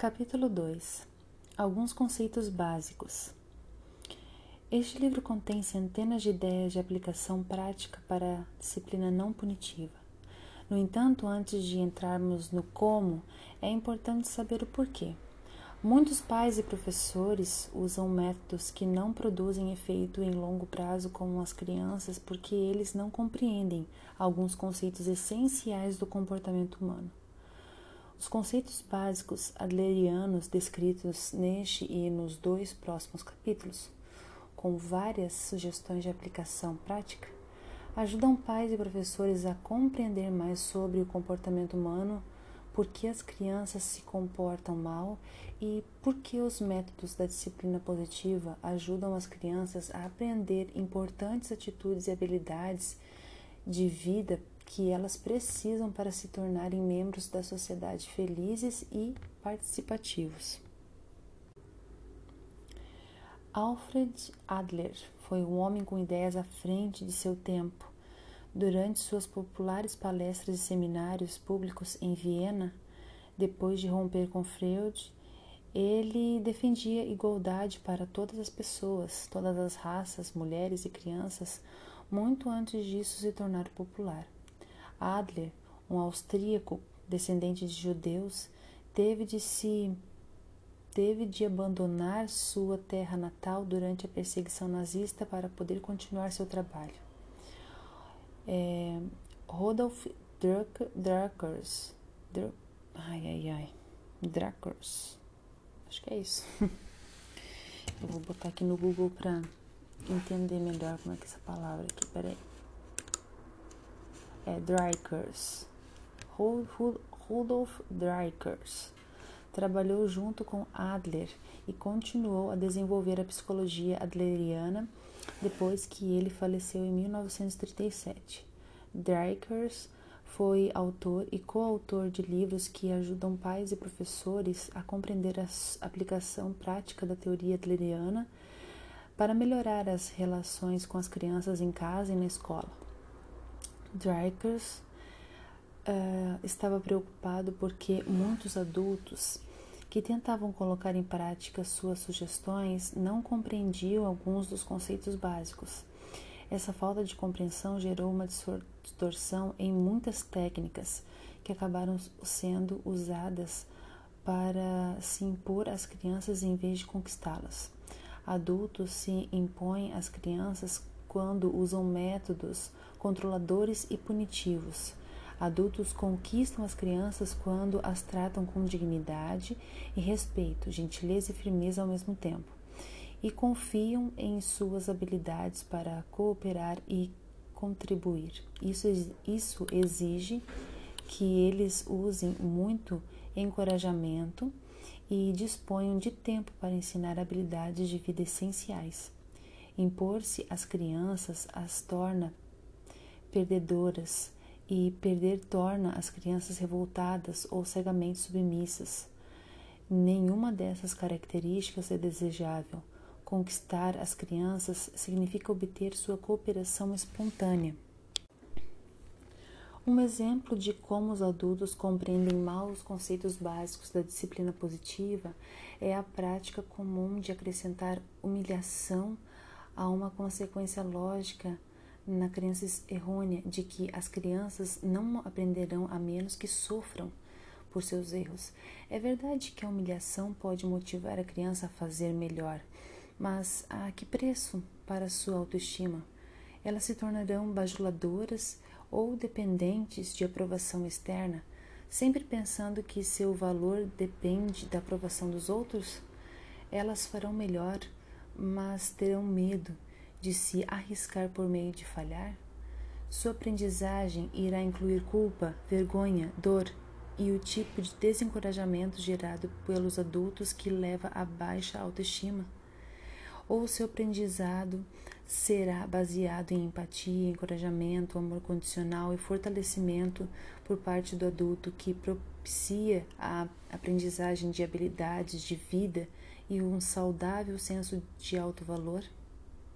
Capítulo 2 Alguns conceitos básicos. Este livro contém centenas de ideias de aplicação prática para a disciplina não punitiva. No entanto, antes de entrarmos no como, é importante saber o porquê. Muitos pais e professores usam métodos que não produzem efeito em longo prazo com as crianças porque eles não compreendem alguns conceitos essenciais do comportamento humano. Os conceitos básicos adlerianos descritos neste e nos dois próximos capítulos, com várias sugestões de aplicação prática, ajudam pais e professores a compreender mais sobre o comportamento humano, por que as crianças se comportam mal e por que os métodos da disciplina positiva ajudam as crianças a aprender importantes atitudes e habilidades de vida que elas precisam para se tornarem membros da sociedade felizes e participativos. Alfred Adler foi um homem com ideias à frente de seu tempo. Durante suas populares palestras e seminários públicos em Viena, depois de romper com Freud, ele defendia igualdade para todas as pessoas, todas as raças, mulheres e crianças, muito antes disso se tornar popular. Adler, um austríaco descendente de judeus, teve de se teve de abandonar sua terra natal durante a perseguição nazista para poder continuar seu trabalho. É, Rodolf Drakers, Dr, ai ai ai, Drakers, acho que é isso. Eu vou botar aqui no Google para entender melhor como é que é essa palavra aqui, peraí é Dreikers. Rudolf Dreikers trabalhou junto com Adler e continuou a desenvolver a psicologia adleriana depois que ele faleceu em 1937. Dreikers foi autor e coautor de livros que ajudam pais e professores a compreender a aplicação prática da teoria adleriana para melhorar as relações com as crianças em casa e na escola. Drykers uh, estava preocupado porque muitos adultos que tentavam colocar em prática suas sugestões não compreendiam alguns dos conceitos básicos. Essa falta de compreensão gerou uma distorção em muitas técnicas que acabaram sendo usadas para se impor às crianças em vez de conquistá-las. Adultos se impõem às crianças quando usam métodos controladores e punitivos. Adultos conquistam as crianças quando as tratam com dignidade e respeito, gentileza e firmeza ao mesmo tempo, e confiam em suas habilidades para cooperar e contribuir. Isso, isso exige que eles usem muito encorajamento e disponham de tempo para ensinar habilidades de vida essenciais. Impor-se às crianças as torna perdedoras e perder torna as crianças revoltadas ou cegamente submissas. Nenhuma dessas características é desejável. Conquistar as crianças significa obter sua cooperação espontânea. Um exemplo de como os adultos compreendem mal os conceitos básicos da disciplina positiva é a prática comum de acrescentar humilhação a uma consequência lógica na crença errônea de que as crianças não aprenderão a menos que sofram por seus erros. É verdade que a humilhação pode motivar a criança a fazer melhor, mas a que preço para sua autoestima? Elas se tornarão bajuladoras ou dependentes de aprovação externa, sempre pensando que seu valor depende da aprovação dos outros? Elas farão melhor, mas terão medo de se arriscar por meio de falhar? Sua aprendizagem irá incluir culpa, vergonha, dor e o tipo de desencorajamento gerado pelos adultos que leva a baixa autoestima? Ou seu aprendizado será baseado em empatia, encorajamento, amor condicional e fortalecimento por parte do adulto que propicia a aprendizagem de habilidades de vida e um saudável senso de alto valor?